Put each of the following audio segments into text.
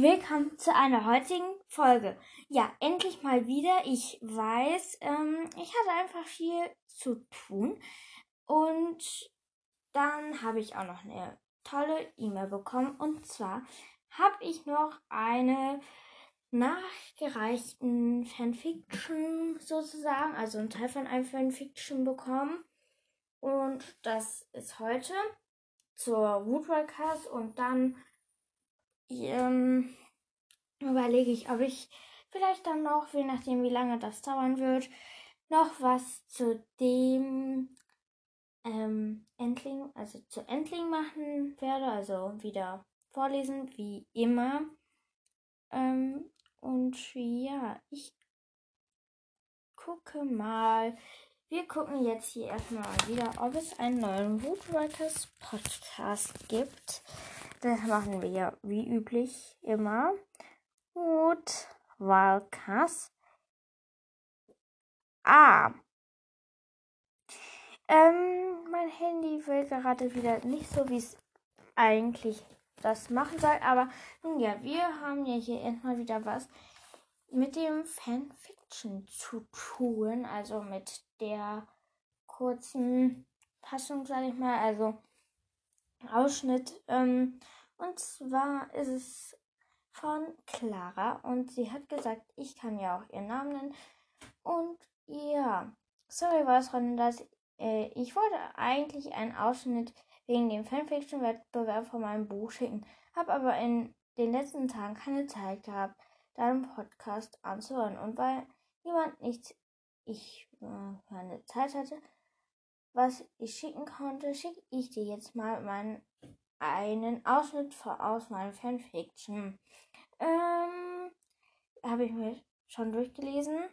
Willkommen zu einer heutigen Folge. Ja, endlich mal wieder. Ich weiß, ähm, ich hatte einfach viel zu tun. Und dann habe ich auch noch eine tolle E-Mail bekommen. Und zwar habe ich noch eine nachgereichten Fanfiction sozusagen, also einen Teil von einem Fanfiction bekommen. Und das ist heute zur Woodworkers und dann ähm, überlege ich, ob ich vielleicht dann noch, je nachdem wie lange das dauern wird, noch was zu dem ähm, Endling, also zu Endling machen werde, also wieder vorlesen, wie immer. Ähm, und ja, ich gucke mal. Wir gucken jetzt hier erstmal wieder, ob es einen neuen Woodwriters Podcast gibt. Das machen wir ja wie üblich immer. Woodwalkers. Ah. Ähm, mein Handy will gerade wieder nicht so, wie es eigentlich das machen soll. Aber nun ja, wir haben ja hier erstmal wieder was mit dem Fanfiction zu tun. Also mit der kurzen Fassung, sage ich mal. Also Ausschnitt. Ähm, und zwar ist es von Clara und sie hat gesagt, ich kann ja auch ihren Namen nennen. Und ja, sorry, was von das. Äh, ich wollte eigentlich einen Ausschnitt wegen dem Fanfiction-Wettbewerb von meinem Buch schicken, habe aber in den letzten Tagen keine Zeit gehabt, deinen Podcast anzuhören. Und weil niemand nichts ich äh, keine Zeit hatte, was ich schicken konnte, schicke ich dir jetzt mal meinen einen Ausschnitt aus meinem Fanfiction. Ähm, habe ich mir schon durchgelesen.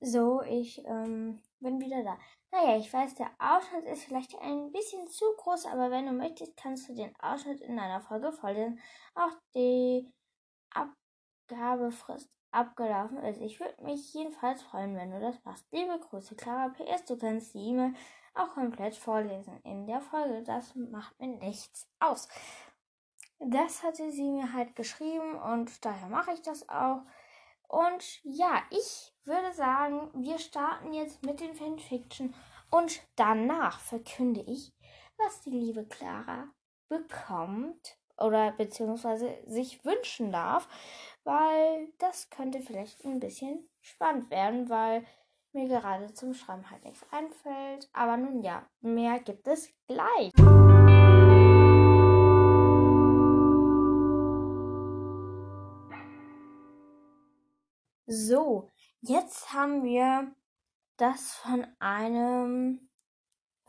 So, ich ähm, bin wieder da. Naja, ich weiß, der Ausschnitt ist vielleicht ein bisschen zu groß, aber wenn du möchtest, kannst du den Ausschnitt in einer Folge vorlesen. Auch die Abgabefrist abgelaufen ist. Ich würde mich jedenfalls freuen, wenn du das machst. Liebe Grüße, Clara PS. Du kannst die E-Mail auch komplett vorlesen in der Folge. Das macht mir nichts aus. Das hatte sie mir halt geschrieben und daher mache ich das auch. Und ja, ich würde sagen, wir starten jetzt mit den Fanfiction und danach verkünde ich, was die liebe Clara bekommt oder beziehungsweise sich wünschen darf, weil das könnte vielleicht ein bisschen spannend werden, weil mir gerade zum Schreiben halt nichts einfällt. Aber nun ja, mehr gibt es gleich. So, jetzt haben wir das von einem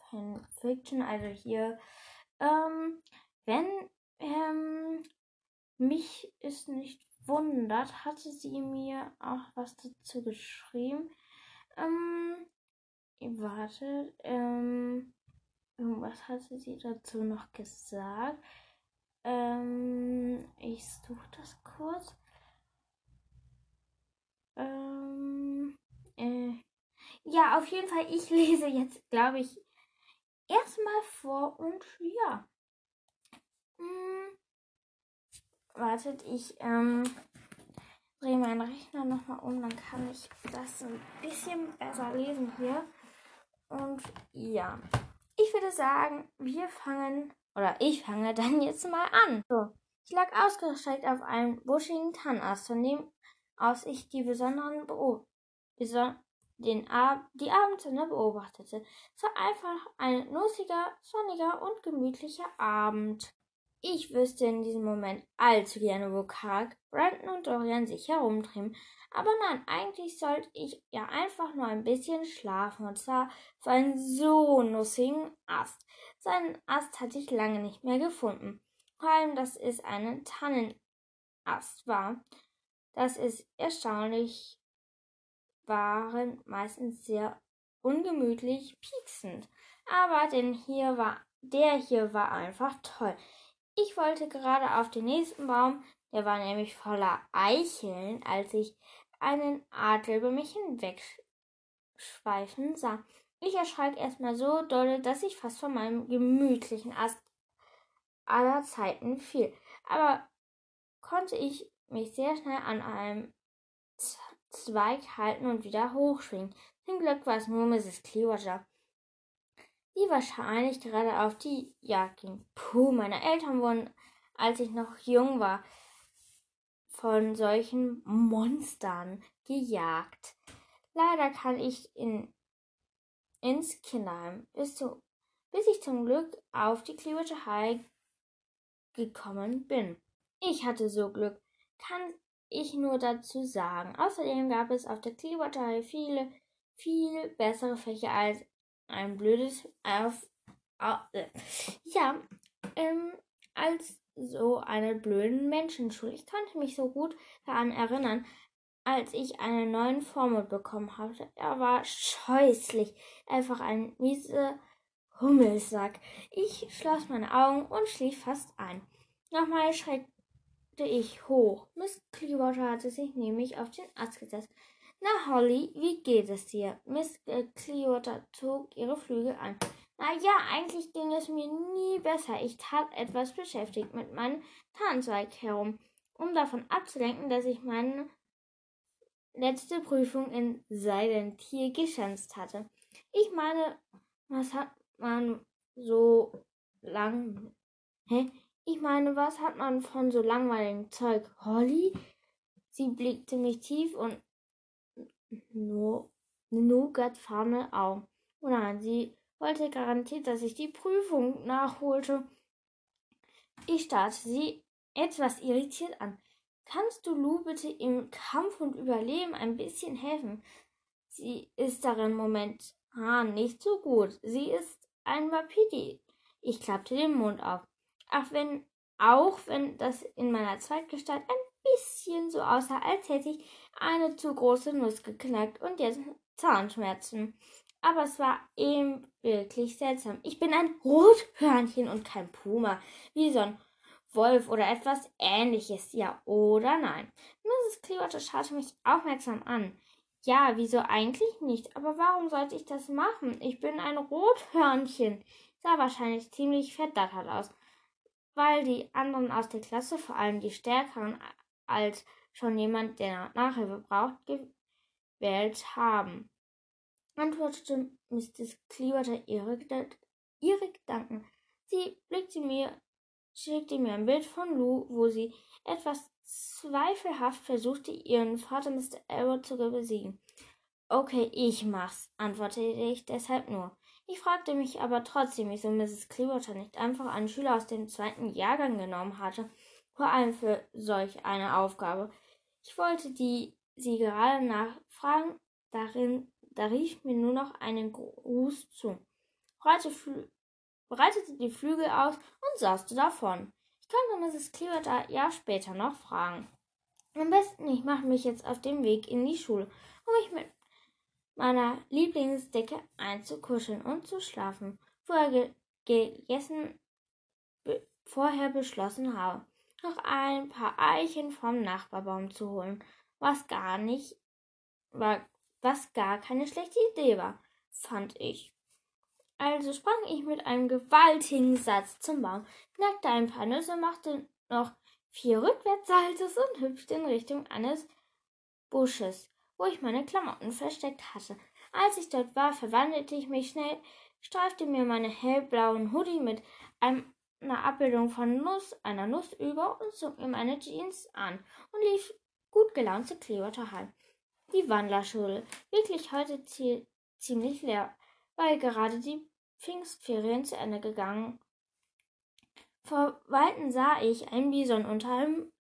Fanfiction, also hier, ähm, wenn ähm, mich es nicht wundert, hatte sie mir auch was dazu geschrieben. Ähm, warte, ähm, was hatte sie dazu noch gesagt? Ähm, ich suche das kurz. Ähm, äh, ja, auf jeden Fall, ich lese jetzt, glaube ich, erstmal vor und ja. Hm, wartet, ich ähm, drehe meinen Rechner nochmal um, dann kann ich das ein bisschen besser lesen hier. Und ja, ich würde sagen, wir fangen, oder ich fange dann jetzt mal an. So, ich lag ausgestreckt auf einem buschigen Tannast, von dem aus ich die besonderen Beob beson den Ab die Abendsonne beobachtete. Es war einfach ein nussiger, sonniger und gemütlicher Abend. Ich wüsste in diesem Moment allzu gerne, wo Karl, Brandon und Dorian sich herumtrieben. Aber nein, eigentlich sollte ich ja einfach nur ein bisschen schlafen und zwar für einen so nussigen Ast. Seinen Ast hatte ich lange nicht mehr gefunden. Vor allem, dass es ein Tannenast war. Das ist erstaunlich, waren meistens sehr ungemütlich pieksend. Aber denn hier war, der hier war einfach toll. Ich wollte gerade auf den nächsten Baum, der war nämlich voller Eicheln, als ich einen Adler über mich hinwegschweifen sah. Ich erschrak erstmal so dolle, dass ich fast von meinem gemütlichen Ast aller Zeiten fiel. Aber konnte ich mich sehr schnell an einem Zweig halten und wieder hochschwingen. Zum Glück war es nur Mrs. Clearwater, die wahrscheinlich gerade auf die Jagd ging. Puh, meine Eltern wurden, als ich noch jung war, von solchen Monstern gejagt. Leider kann ich in, ins Kinderheim, bis, zu, bis ich zum Glück auf die Clearwater High gekommen bin. Ich hatte so Glück, kann ich nur dazu sagen. Außerdem gab es auf der Clearwater High viele, viel bessere Fächer als ein blödes auf, auf äh, ja, ähm, als so eine blöden Menschenschule. Ich konnte mich so gut daran erinnern, als ich eine neue Formel bekommen hatte. Er war scheußlich, einfach ein mieser Hummelsack. Ich schloss meine Augen und schlief fast ein. Nochmal schreckte ich hoch. Miss Clearwater hatte sich nämlich auf den Ast gesetzt. Na, Holly, wie geht es dir? Miss Clearwater zog ihre Flügel an. Na ja, eigentlich ging es mir nie besser. Ich tat etwas beschäftigt mit meinem Tarnzweig herum, um davon abzulenken, dass ich meine letzte Prüfung in Seidentier geschanzt hatte. Ich meine, was hat man so lang. Hä? Ich meine, was hat man von so langweiligem Zeug? Holly? Sie blickte mich tief und no, nougatfarbene Augen. Oh nein, sie wollte garantiert, dass ich die Prüfung nachholte. Ich starrte sie etwas irritiert an. Kannst du Lou bitte im Kampf und Überleben ein bisschen helfen? Sie ist darin momentan nicht so gut. Sie ist ein Wapiti. Ich klappte den Mund auf. Ach, wenn, auch wenn das in meiner Zweitgestalt ein bisschen so aussah, als hätte ich eine zu große Nuss geknackt und jetzt Zahnschmerzen aber es war eben wirklich seltsam. Ich bin ein Rothörnchen und kein Puma, wie so ein Wolf oder etwas ähnliches, ja oder nein. Mrs. Clearwater schaute mich aufmerksam an. Ja, wieso eigentlich nicht? Aber warum sollte ich das machen? Ich bin ein Rothörnchen. Sah wahrscheinlich ziemlich verdattert aus, weil die anderen aus der Klasse, vor allem die stärkeren als schon jemand, der Nachhilfe braucht, gewählt haben antwortete Mrs. Clearwater ihre, ihre Gedanken. Sie blickte mir, schickte mir ein Bild von Lou, wo sie etwas zweifelhaft versuchte, ihren Vater Mr. Elwood zu besiegen. Okay, ich mach's, antwortete ich deshalb nur. Ich fragte mich aber trotzdem, wieso Mrs. Clearwater nicht einfach einen Schüler aus dem zweiten Jahrgang genommen hatte, vor allem für solch eine Aufgabe. Ich wollte die sie gerade nachfragen, darin da rief mir nur noch einen Gruß zu, breitete die Flügel aus und sauste davon. Ich konnte Mrs. Clearwater ja später noch fragen. Am besten, ich mache mich jetzt auf den Weg in die Schule, um mich mit meiner Lieblingsdecke einzukuscheln und zu schlafen, vorher gegessen, be vorher beschlossen habe, noch ein paar Eichen vom Nachbarbaum zu holen, was gar nicht, war was gar keine schlechte Idee war, fand ich. Also sprang ich mit einem gewaltigen Satz zum Baum, knackte ein paar Nüsse, machte noch vier Rückwärtssaltos und hüpfte in Richtung eines Busches, wo ich meine Klamotten versteckt hatte. Als ich dort war, verwandelte ich mich schnell, streifte mir meine hellblauen Hoodie mit einem, einer Abbildung von Nuss, einer Nuss über und zog mir meine Jeans an und lief gut gelaunt zu Clearwater Hall. Die Wanderschule. Wirklich heute ziemlich leer, weil gerade die Pfingstferien zu Ende gegangen. Vor Weitem sah ich ein Bison unter einem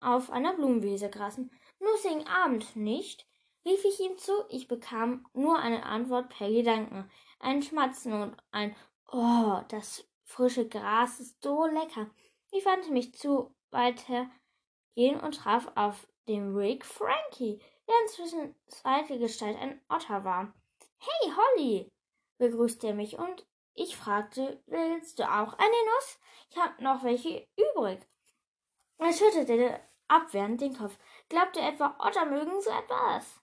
auf einer Blumenwiese grasen. Nussigen Abend, nicht? rief ich ihm zu. Ich bekam nur eine Antwort per Gedanken. Ein Schmatzen und ein Oh, das frische Gras ist so lecker. Ich wandte mich zu weiter gehen und traf auf den Rick Frankie, der inzwischen zweite Gestalt ein Otter war. Hey, Holly, begrüßte er mich und ich fragte, willst du auch eine Nuss? Ich habe noch welche übrig. Er schüttelte abwehrend den Kopf. Glaubte etwa, Otter mögen so etwas?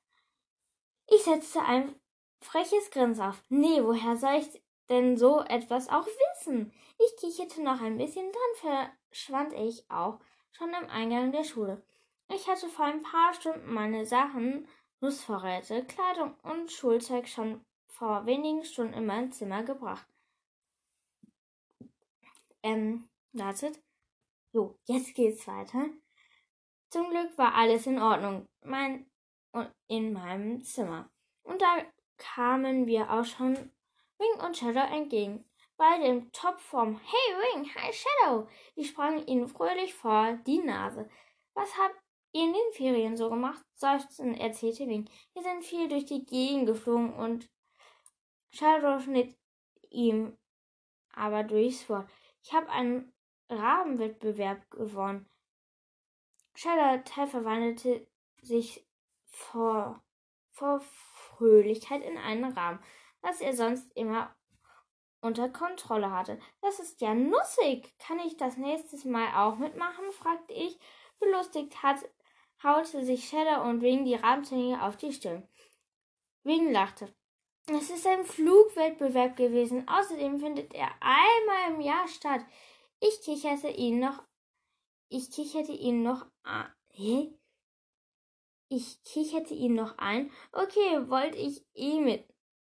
Ich setzte ein freches Grinsen auf. Nee, woher soll ich denn so etwas auch wissen? Ich kicherte noch ein bisschen, dann verschwand ich auch schon im Eingang der Schule. Ich hatte vor ein paar Stunden meine Sachen, Nussvorräte, Kleidung und Schulzeug schon vor wenigen Stunden in mein Zimmer gebracht. Ähm, wartet. So, jetzt geht's weiter. Zum Glück war alles in Ordnung mein, in meinem Zimmer. Und da kamen wir auch schon Wing und Shadow entgegen. Bei dem Topform Hey Wing, hi Shadow! Ich sprang ihnen fröhlich vor die Nase. Was habt ihr in den Ferien so gemacht? seufzend erzählte Wing. Wir sind viel durch die Gegend geflogen und Shadow schnitt ihm aber durchs Wort. Ich habe einen Rabenwettbewerb gewonnen. Shadow Teil verwandelte sich vor, vor Fröhlichkeit in einen Rahmen, was er sonst immer unter Kontrolle hatte. Das ist ja nussig. Kann ich das nächstes Mal auch mitmachen? fragte ich. Belustigt hat, haute sich Shadow und Wing die Rahmenzähne auf die Stirn. Wing lachte. Es ist ein Flugwettbewerb gewesen. Außerdem findet er einmal im Jahr statt. Ich kicherte ihn noch. Ich kicherte ihn noch. Ah, hä? Ich kicherte ihn noch ein. Okay, wollte ich eh mit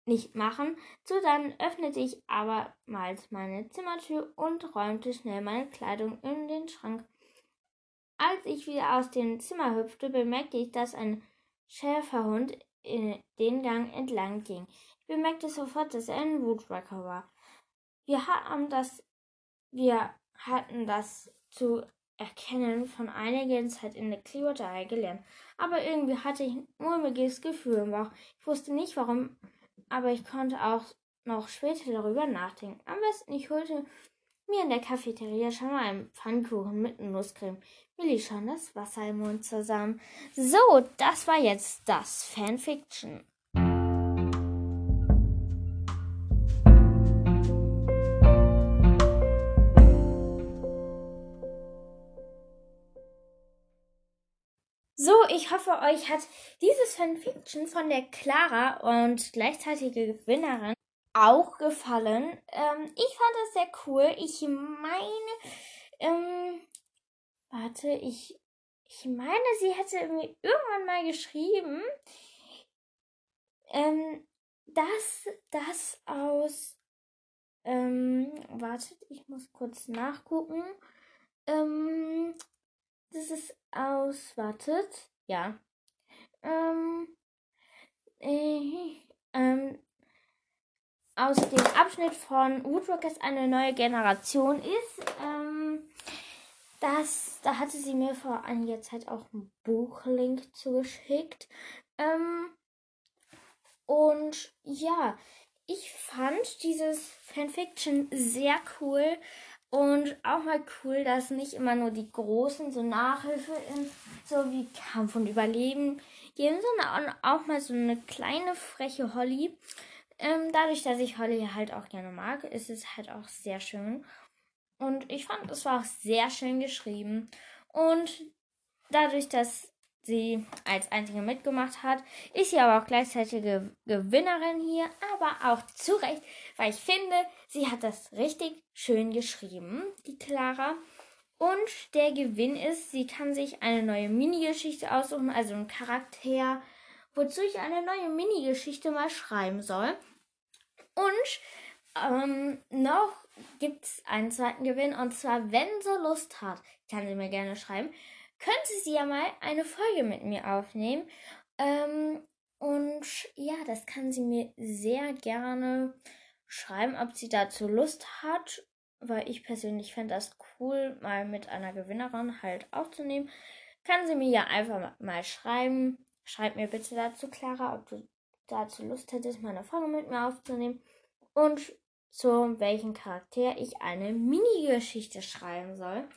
nicht machen. So dann öffnete ich abermals meine Zimmertür und räumte schnell meine Kleidung in den Schrank. Als ich wieder aus dem Zimmer hüpfte, bemerkte ich, dass ein Schäferhund den Gang entlang ging. Ich bemerkte sofort, dass er ein Woodrucker war. Wir hatten das, wir hatten das zu erkennen von einiger Zeit in der Kleberei gelernt. Aber irgendwie hatte ich ein mulmiges Gefühl im Bauch. Ich wusste nicht warum, aber ich konnte auch noch später darüber nachdenken. Am besten, ich holte mir in der Cafeteria schon mal einen Pfannkuchen mit Nusscreme. Mir lief schon das Wasser im Mund zusammen. So, das war jetzt das Fanfiction. Ich hoffe, euch hat dieses Fanfiction von der Clara und gleichzeitige Gewinnerin auch gefallen. Ähm, ich fand es sehr cool. Ich meine, ähm, warte, ich, ich meine, sie hätte mir irgendwann mal geschrieben, ähm, dass das aus, ähm, wartet, ich muss kurz nachgucken. Ähm, das ist aus, wartet, ja. Ähm, äh, ähm, aus dem Abschnitt von Woodrockers eine neue Generation ist. Ähm, das, da hatte sie mir vor einiger Zeit auch einen Buchlink zugeschickt. Ähm, und ja, ich fand dieses Fanfiction sehr cool. Und auch mal cool, dass nicht immer nur die Großen so Nachhilfe in so wie Kampf und Überleben geben, sondern auch mal so eine kleine freche Holly. Ähm, dadurch, dass ich Holly halt auch gerne mag, ist es halt auch sehr schön. Und ich fand, es war auch sehr schön geschrieben. Und dadurch, dass sie als einzige mitgemacht hat. Ist sie aber auch gleichzeitige Gewinnerin hier, aber auch zu Recht, weil ich finde, sie hat das richtig schön geschrieben, die Clara. Und der Gewinn ist, sie kann sich eine neue Mini-Geschichte aussuchen, also einen Charakter, wozu ich eine neue Mini-Geschichte mal schreiben soll. Und ähm, noch gibt es einen zweiten Gewinn, und zwar, wenn so Lust hat, kann sie mir gerne schreiben könnte sie ja mal eine Folge mit mir aufnehmen. Ähm, und ja, das kann sie mir sehr gerne schreiben, ob sie dazu Lust hat, weil ich persönlich fände das cool, mal mit einer Gewinnerin halt aufzunehmen. Kann sie mir ja einfach mal schreiben. Schreib mir bitte dazu, Clara, ob du dazu Lust hättest, mal eine Folge mit mir aufzunehmen. Und zu welchem Charakter ich eine Mini-Geschichte schreiben soll.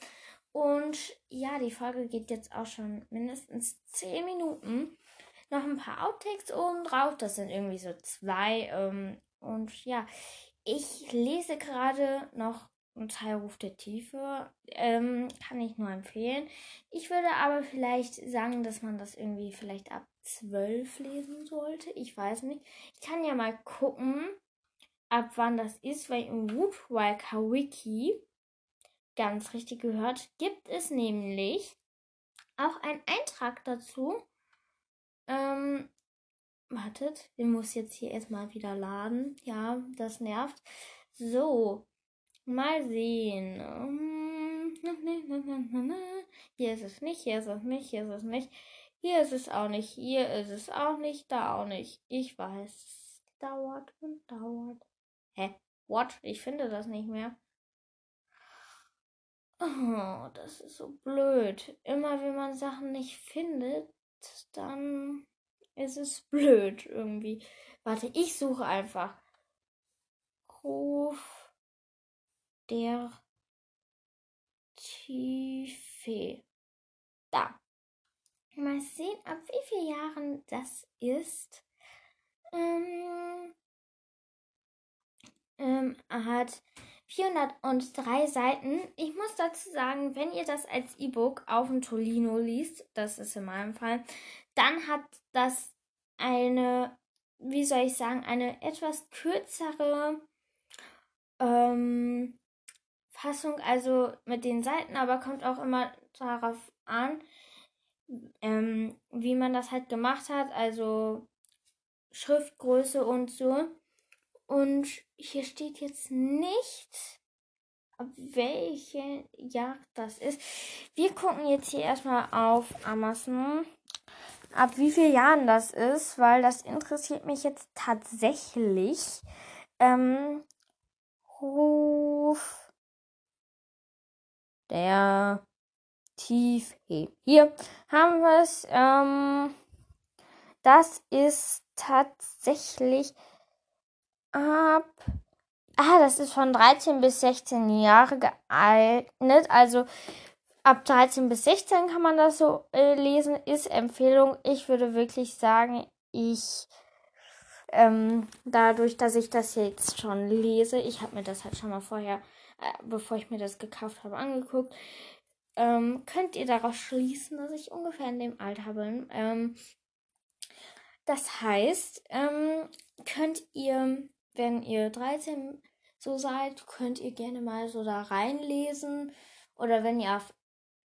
Und ja, die Folge geht jetzt auch schon mindestens 10 Minuten. Noch ein paar Outtakes oben drauf. Das sind irgendwie so zwei. Ähm, und ja, ich lese gerade noch ein Teil Ruf der Tiefe. Ähm, kann ich nur empfehlen. Ich würde aber vielleicht sagen, dass man das irgendwie vielleicht ab 12 lesen sollte. Ich weiß nicht. Ich kann ja mal gucken, ab wann das ist, weil im Woodwalker Wiki ganz richtig gehört, gibt es nämlich auch einen Eintrag dazu. Ähm, wartet, den muss jetzt hier erstmal wieder laden. Ja, das nervt. So, mal sehen. Hier ist es nicht, hier ist es nicht, hier ist es nicht. Hier ist es auch nicht, hier ist es auch nicht, da auch nicht. Ich weiß, dauert und dauert. Hä? What? Ich finde das nicht mehr. Oh, das ist so blöd. Immer wenn man Sachen nicht findet, dann ist es blöd irgendwie. Warte, ich suche einfach. Ruf der Tiefe. Da. Mal sehen, ab wie vielen Jahren das ist. Ähm, ähm, hat 403 Seiten. Ich muss dazu sagen, wenn ihr das als E-Book auf dem Tolino liest, das ist in meinem Fall, dann hat das eine, wie soll ich sagen, eine etwas kürzere ähm, Fassung, also mit den Seiten, aber kommt auch immer darauf an, ähm, wie man das halt gemacht hat, also Schriftgröße und so. Und hier steht jetzt nicht, ab welche Jagd das ist. Wir gucken jetzt hier erstmal auf Amazon, ab wie vielen Jahren das ist, weil das interessiert mich jetzt tatsächlich. Ähm, Ruf der Tiefhe. Hier haben wir es. Ähm, das ist tatsächlich ab. Ah, das ist von 13 bis 16 Jahre geeignet. Also ab 13 bis 16 kann man das so äh, lesen. Ist Empfehlung. Ich würde wirklich sagen, ich ähm, dadurch, dass ich das jetzt schon lese, ich habe mir das halt schon mal vorher, äh, bevor ich mir das gekauft habe, angeguckt, ähm, könnt ihr daraus schließen, dass ich ungefähr in dem Alter bin. Ähm, das heißt, ähm, könnt ihr, wenn ihr 13 so seid, könnt ihr gerne mal so da reinlesen. Oder wenn ihr auf,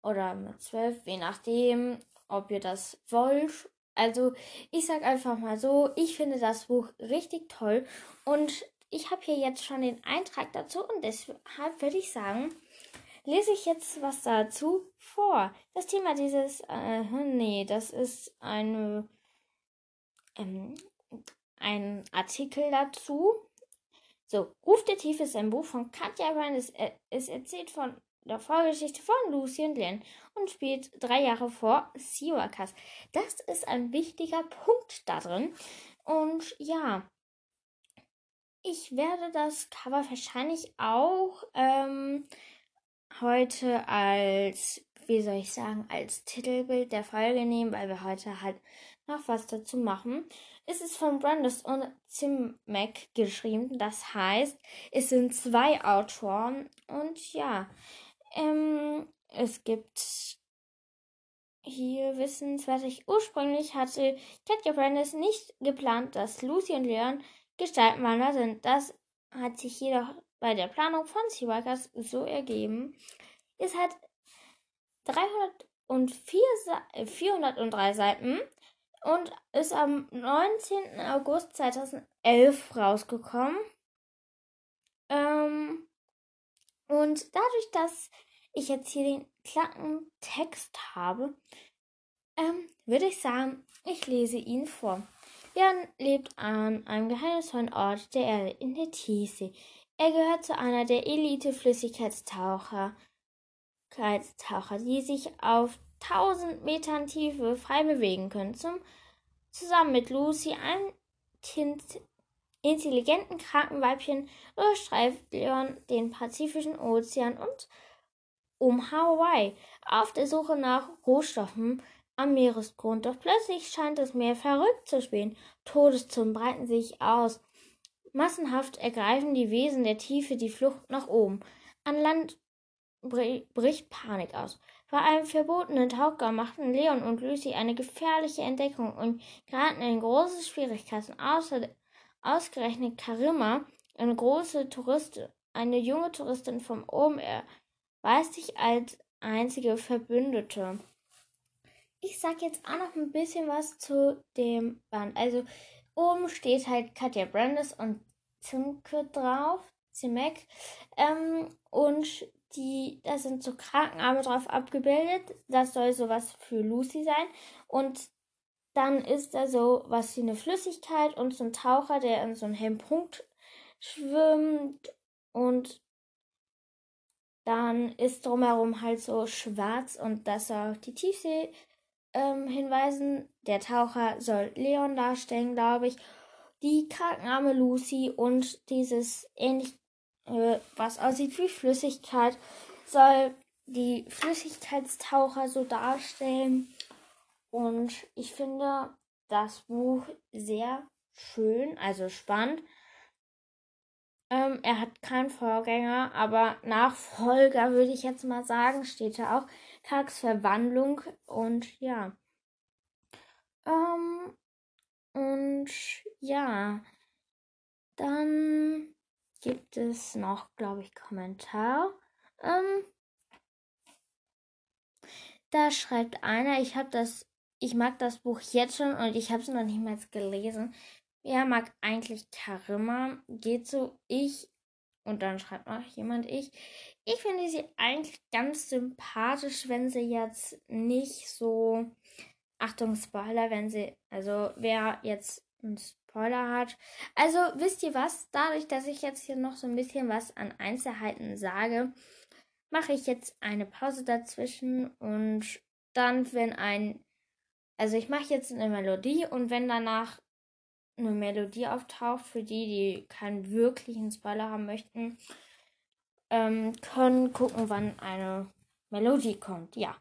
oder mit 12, je nachdem, ob ihr das wollt. Also, ich sag einfach mal so, ich finde das Buch richtig toll. Und ich habe hier jetzt schon den Eintrag dazu und deshalb würde ich sagen, lese ich jetzt was dazu vor. Das Thema dieses, äh, nee, das ist eine ähm, ein Artikel dazu. So, Ruf der Tiefe ist ein Buch von Katja Ryan. Es, äh, es erzählt von der Vorgeschichte von Lucy und Len und spielt drei Jahre vor Siwakas. Das ist ein wichtiger Punkt da drin. Und ja, ich werde das Cover wahrscheinlich auch ähm, heute als, wie soll ich sagen, als Titelbild der Folge nehmen, weil wir heute halt noch was dazu machen. Es ist von Brandes und Zimek geschrieben. Das heißt, es sind zwei Autoren. Und ja, ähm, es gibt hier wissenswertig. Ursprünglich hatte Katja Brandes nicht geplant, dass Lucy und Leon Gestaltenwander sind. Das hat sich jedoch bei der Planung von Seawalkers so ergeben. Es hat 304 403 Seiten und ist am 19. August 2011 rausgekommen. Ähm, und dadurch, dass ich jetzt hier den klacken Text habe, ähm, würde ich sagen, ich lese ihn vor. Jan lebt an einem geheimnisvollen Ort der Erde in der Tiefsee. Er gehört zu einer der Elite-Flüssigkeitstaucher, die sich auf 1000 Metern Tiefe frei bewegen können. Zum, zusammen mit Lucy, einem intelligenten Krankenweibchen, durchstreift Leon den Pazifischen Ozean und um Hawaii auf der Suche nach Rohstoffen am Meeresgrund. Doch plötzlich scheint das Meer verrückt zu spielen. Todeszonen breiten sich aus. Massenhaft ergreifen die Wesen der Tiefe die Flucht nach oben. An Land bricht Panik aus. Bei einem verbotenen Tauchgang machten Leon und Lucy eine gefährliche Entdeckung und geraten in große Schwierigkeiten. Außer, ausgerechnet Karima, eine große Touristin, eine junge Touristin vom Oben, erweist sich als einzige Verbündete. ich sag jetzt auch noch ein bisschen was zu dem Band. Also oben steht halt Katja Brandes und Zimke drauf, Zimek. Ähm, und die, da sind so Krankenarme drauf abgebildet. Das soll sowas für Lucy sein. Und dann ist da so was wie eine Flüssigkeit und so ein Taucher, der in so einem hellen Punkt schwimmt. Und dann ist drumherum halt so schwarz und das soll auf die Tiefsee ähm, hinweisen. Der Taucher soll Leon darstellen, glaube ich. Die krankenarme Lucy und dieses ähnlich, äh, was aussieht wie Flüssigkeit, soll die Flüssigkeitstaucher so darstellen. Und ich finde das Buch sehr schön, also spannend. Ähm, er hat keinen Vorgänger, aber Nachfolger würde ich jetzt mal sagen, steht da auch. Karks Verwandlung und ja. Ähm, und ja, dann gibt es noch, glaube ich, Kommentar. Ähm, da schreibt einer, ich habe das ich mag das Buch jetzt schon und ich habe es noch nicht mal gelesen. Wer mag eigentlich Karima? Geht so ich und dann schreibt noch jemand ich. Ich finde sie eigentlich ganz sympathisch, wenn sie jetzt nicht so Achtung Spoiler, wenn sie also wer jetzt einen Spoiler hat. Also wisst ihr was? Dadurch, dass ich jetzt hier noch so ein bisschen was an Einzelheiten sage, mache ich jetzt eine Pause dazwischen und dann, wenn ein also ich mache jetzt eine Melodie und wenn danach eine Melodie auftaucht, für die, die keinen wirklichen Spoiler haben möchten, ähm, können gucken, wann eine Melodie kommt. Ja.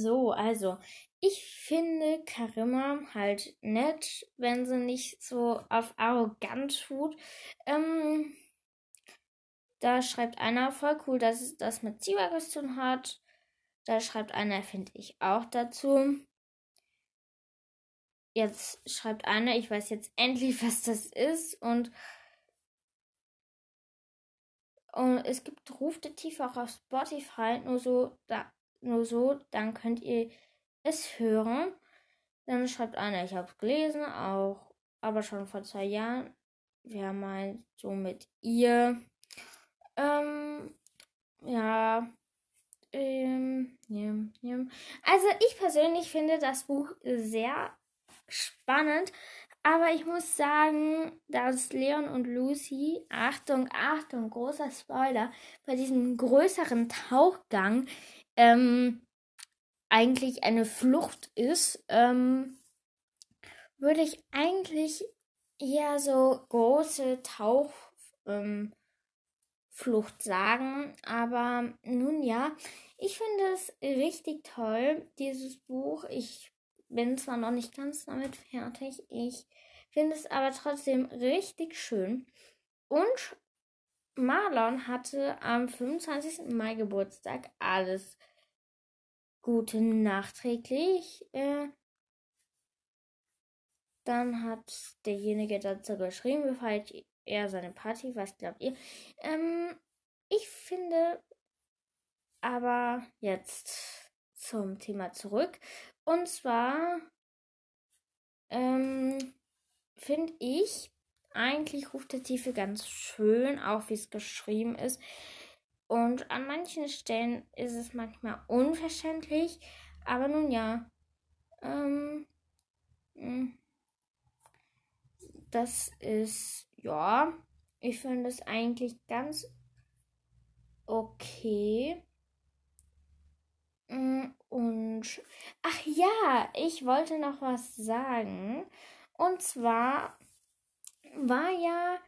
So, also ich finde Karima halt nett, wenn sie nicht so auf arrogant tut. Ähm, da schreibt einer voll cool, dass es das mit Zivaris zu tun hat. Da schreibt einer, finde ich auch dazu. Jetzt schreibt einer, ich weiß jetzt endlich, was das ist. Und, und es gibt Ruf der Tiefe auch auf Spotify. Nur so, da, nur so, dann könnt ihr es hören. Dann schreibt einer, ich habe es gelesen, auch, aber schon vor zwei Jahren. Wer meint so mit ihr? Ähm, ja. Ähm, ja, ja. Also ich persönlich finde das Buch sehr spannend, aber ich muss sagen, dass Leon und Lucy, Achtung, Achtung, großer Spoiler, bei diesem größeren Tauchgang ähm, eigentlich eine Flucht ist, ähm, würde ich eigentlich eher so große Tauchflucht ähm, sagen. Aber nun ja, ich finde es richtig toll, dieses Buch. Ich bin zwar noch nicht ganz damit fertig, ich finde es aber trotzdem richtig schön. Und Marlon hatte am 25. Mai Geburtstag. Alles Gute nachträglich. Äh, dann hat derjenige dazu geschrieben, wie feiert er seine Party? Was glaubt ihr? Ähm, ich finde aber jetzt zum Thema zurück. Und zwar ähm, finde ich eigentlich ruft der Tiefe ganz schön, auch wie es geschrieben ist. Und an manchen Stellen ist es manchmal unverständlich. Aber nun ja. Ähm, hm. das ist, ja, ich finde es eigentlich ganz okay. Hm, und, ach ja, ich wollte noch was sagen. Und zwar war ja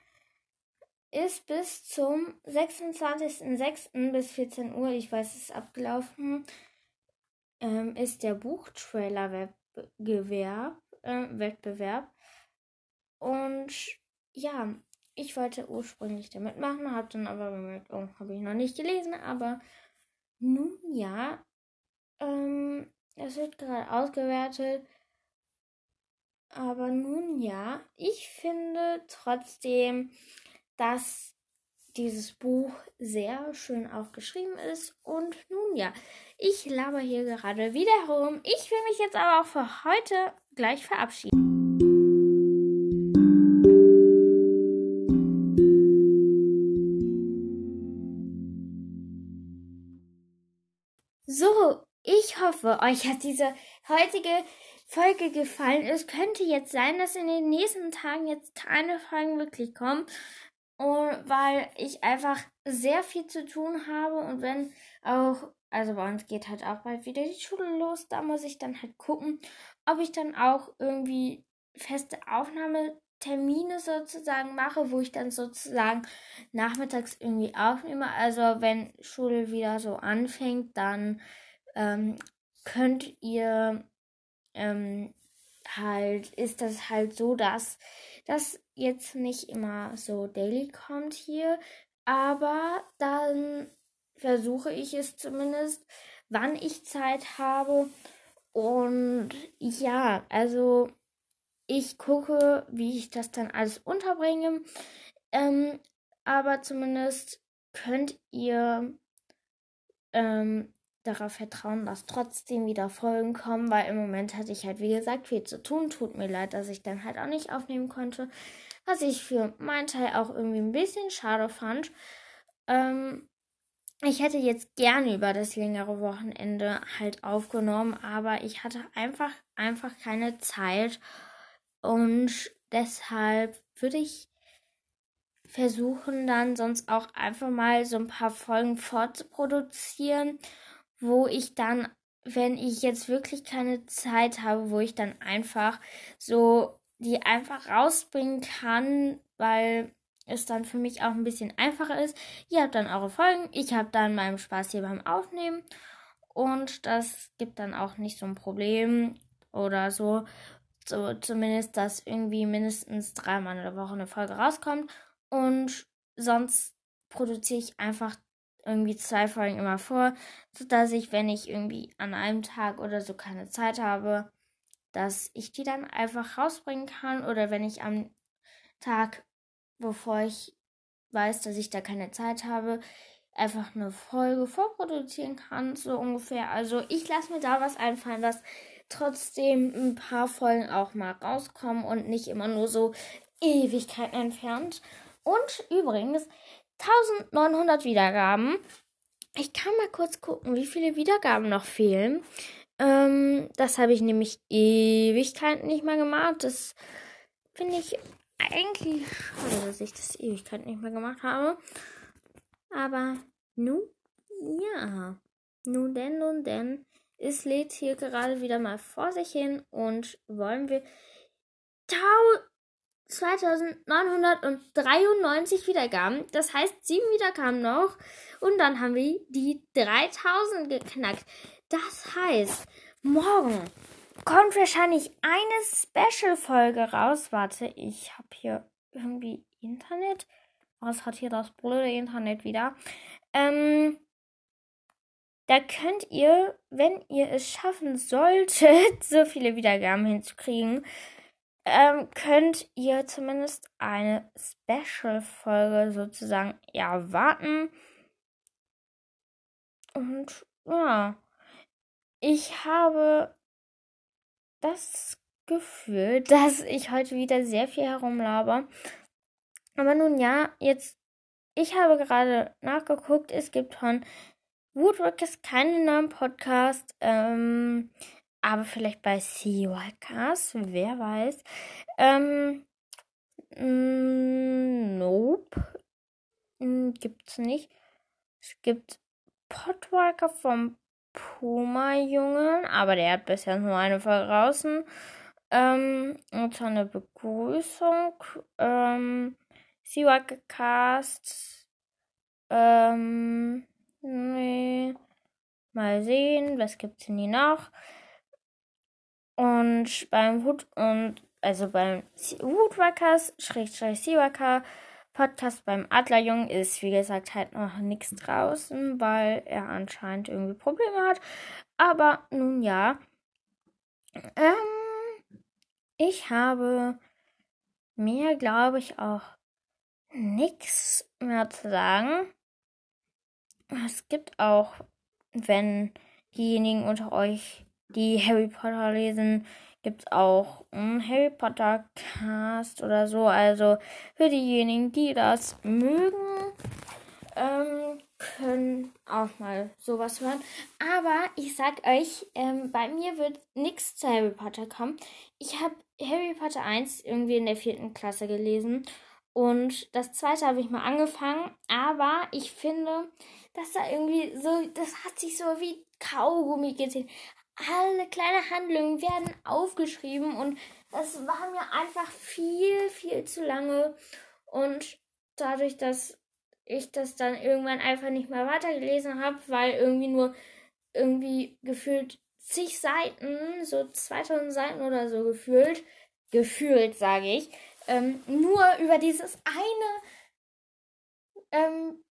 ist bis zum 26.06. bis 14 Uhr, ich weiß, es ist abgelaufen, ähm, ist der Buchtrailer-Wettbewerb. Äh, Wettbewerb. Und ja, ich wollte ursprünglich damit machen, habe dann aber gemerkt, oh, habe ich noch nicht gelesen, aber nun ja, ähm, es wird gerade ausgewertet. Aber nun ja, ich finde trotzdem, dass dieses Buch sehr schön auch geschrieben ist. Und nun ja, ich laber hier gerade wieder herum. Ich will mich jetzt aber auch für heute gleich verabschieden. So, ich hoffe, euch hat diese heutige Folge gefallen. Es könnte jetzt sein, dass in den nächsten Tagen jetzt keine Folgen wirklich kommen, weil ich einfach sehr viel zu tun habe und wenn auch, also bei uns geht halt auch bald wieder die Schule los, da muss ich dann halt gucken, ob ich dann auch irgendwie feste Aufnahmetermine sozusagen mache, wo ich dann sozusagen nachmittags irgendwie aufnehme. Also wenn Schule wieder so anfängt, dann ähm, könnt ihr ähm, halt, ist das halt so, dass das jetzt nicht immer so daily kommt hier, aber dann versuche ich es zumindest, wann ich Zeit habe. Und ja, also ich gucke, wie ich das dann alles unterbringe. Ähm, aber zumindest könnt ihr ähm, darauf vertrauen, dass trotzdem wieder Folgen kommen, weil im Moment hatte ich halt, wie gesagt, viel zu tun. Tut mir leid, dass ich dann halt auch nicht aufnehmen konnte. Was ich für meinen Teil auch irgendwie ein bisschen schade fand. Ähm, ich hätte jetzt gerne über das längere Wochenende halt aufgenommen, aber ich hatte einfach, einfach keine Zeit. Und deshalb würde ich versuchen, dann sonst auch einfach mal so ein paar Folgen vorzuproduzieren wo ich dann, wenn ich jetzt wirklich keine Zeit habe, wo ich dann einfach so die einfach rausbringen kann, weil es dann für mich auch ein bisschen einfacher ist. Ihr habt dann eure Folgen, ich habe dann meinen Spaß hier beim Aufnehmen und das gibt dann auch nicht so ein Problem oder so. So zumindest, dass irgendwie mindestens dreimal in der Woche eine Folge rauskommt und sonst produziere ich einfach irgendwie zwei Folgen immer vor, sodass ich, wenn ich irgendwie an einem Tag oder so keine Zeit habe, dass ich die dann einfach rausbringen kann oder wenn ich am Tag, bevor ich weiß, dass ich da keine Zeit habe, einfach eine Folge vorproduzieren kann, so ungefähr. Also ich lasse mir da was einfallen, dass trotzdem ein paar Folgen auch mal rauskommen und nicht immer nur so Ewigkeiten entfernt. Und übrigens, 1900 Wiedergaben. Ich kann mal kurz gucken, wie viele Wiedergaben noch fehlen. Ähm, das habe ich nämlich Ewigkeiten nicht mehr gemacht. Das finde ich eigentlich schade, dass ich das Ewigkeiten nicht mehr gemacht habe. Aber nun, ja. Nun denn, nun denn. Es lädt hier gerade wieder mal vor sich hin und wollen wir 2993 Wiedergaben. Das heißt, sieben Wiedergaben noch. Und dann haben wir die 3000 geknackt. Das heißt, morgen kommt wahrscheinlich eine Special-Folge raus. Warte, ich habe hier irgendwie Internet. Was hat hier das blöde Internet wieder? Ähm, da könnt ihr, wenn ihr es schaffen solltet, so viele Wiedergaben hinzukriegen, ähm, könnt ihr zumindest eine Special-Folge sozusagen erwarten. Und ja, ich habe das Gefühl, dass ich heute wieder sehr viel herumlaber. Aber nun ja, jetzt, ich habe gerade nachgeguckt, es gibt von Woodworkers keinen neuen Podcast. Ähm, aber vielleicht bei CYCast, wer weiß. Ähm, mm, nope. Mm, gibt's nicht. Es gibt Podwalker vom Puma-Jungen, aber der hat bisher nur eine Folge draußen. Ähm, und zwar eine Begrüßung. Ähm, Cast. Ähm, nee. Mal sehen, was gibt's denn hier noch? Und beim Hut und also beim Woodwalkers, Schrägstrich Seawalker Podcast beim Adlerjungen ist, wie gesagt, halt noch nichts draußen, weil er anscheinend irgendwie Probleme hat. Aber nun ja. Ähm, ich habe mehr, glaube ich, auch nichts mehr zu sagen. Es gibt auch, wenn diejenigen unter euch, die Harry Potter lesen, gibt es auch einen Harry Potter Cast oder so. Also für diejenigen, die das mögen, ähm, können auch mal sowas hören. Aber ich sag euch, ähm, bei mir wird nichts zu Harry Potter kommen. Ich habe Harry Potter 1 irgendwie in der vierten Klasse gelesen. Und das zweite habe ich mal angefangen. Aber ich finde, dass da irgendwie so, das hat sich so wie Kaugummi gesehen. Alle kleine Handlungen werden aufgeschrieben und das war mir einfach viel, viel zu lange. Und dadurch, dass ich das dann irgendwann einfach nicht mehr weitergelesen habe, weil irgendwie nur irgendwie gefühlt zig Seiten, so 2000 Seiten oder so gefühlt, gefühlt sage ich, ähm, nur über dieses eine, ähm,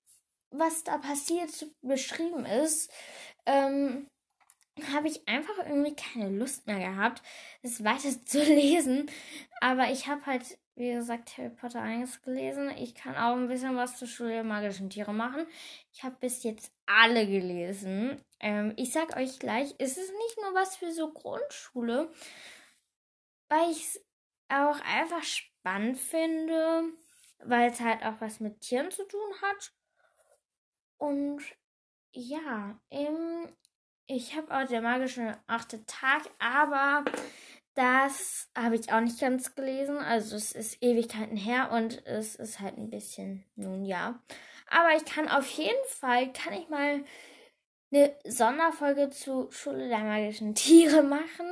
was da passiert, beschrieben ist, ähm, habe ich einfach irgendwie keine Lust mehr gehabt, es weiter zu lesen. Aber ich habe halt wie gesagt, Harry Potter 1 gelesen. Ich kann auch ein bisschen was zur Schule der magischen Tiere machen. Ich habe bis jetzt alle gelesen. Ähm, ich sag euch gleich, es ist nicht nur was für so Grundschule, weil ich es auch einfach spannend finde, weil es halt auch was mit Tieren zu tun hat. Und ja, ähm, ich habe auch der magische achte Tag, aber das habe ich auch nicht ganz gelesen. Also es ist Ewigkeiten her und es ist halt ein bisschen, nun ja. Aber ich kann auf jeden Fall, kann ich mal eine Sonderfolge zu Schule der magischen Tiere machen.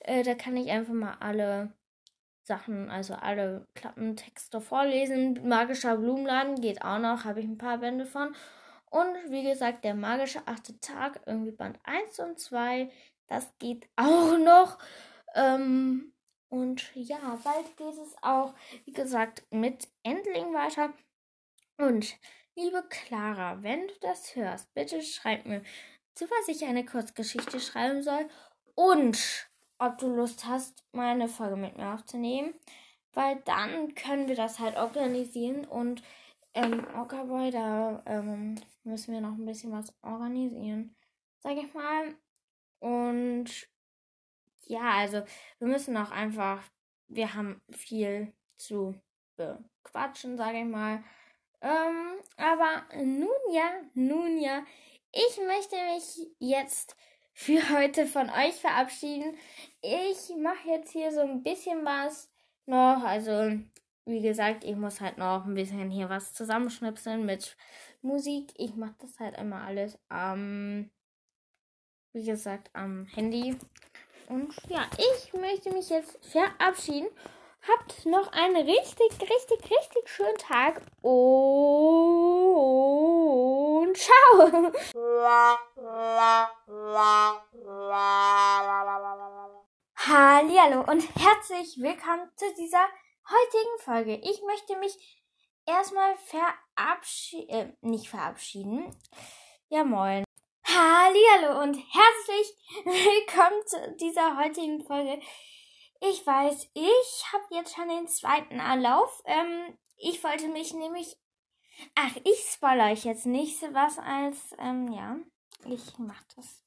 Äh, da kann ich einfach mal alle Sachen, also alle Klappentexte vorlesen. Magischer Blumenladen geht auch noch, habe ich ein paar Bände von. Und wie gesagt, der magische achte Tag, irgendwie Band 1 und 2, das geht auch noch. Ähm, und ja, bald geht es auch, wie gesagt, mit Endling weiter. Und liebe Clara, wenn du das hörst, bitte schreib mir, zu was ich eine Kurzgeschichte schreiben soll und ob du Lust hast, meine Folge mit mir aufzunehmen. Weil dann können wir das halt organisieren und ähm, Ockerboy, da ähm, müssen wir noch ein bisschen was organisieren, sag ich mal. Und ja, also wir müssen auch einfach, wir haben viel zu bequatschen, sage ich mal. Ähm, aber nun ja, nun ja, ich möchte mich jetzt für heute von euch verabschieden. Ich mache jetzt hier so ein bisschen was noch. Also, wie gesagt, ich muss halt noch ein bisschen hier was zusammenschnipseln mit Musik. Ich mache das halt immer alles am, wie gesagt, am Handy. Und ja, ich möchte mich jetzt verabschieden. Habt noch einen richtig, richtig, richtig schönen Tag und ciao. Hallo und herzlich willkommen zu dieser heutigen Folge. Ich möchte mich erstmal verabschieden, äh, nicht verabschieden. Ja, moin. Hallo und herzlich willkommen zu dieser heutigen Folge. Ich weiß, ich habe jetzt schon den zweiten Anlauf. Ähm, ich wollte mich nämlich. Ach, ich spoilere euch jetzt nicht was als. Ähm, ja, ich mach das.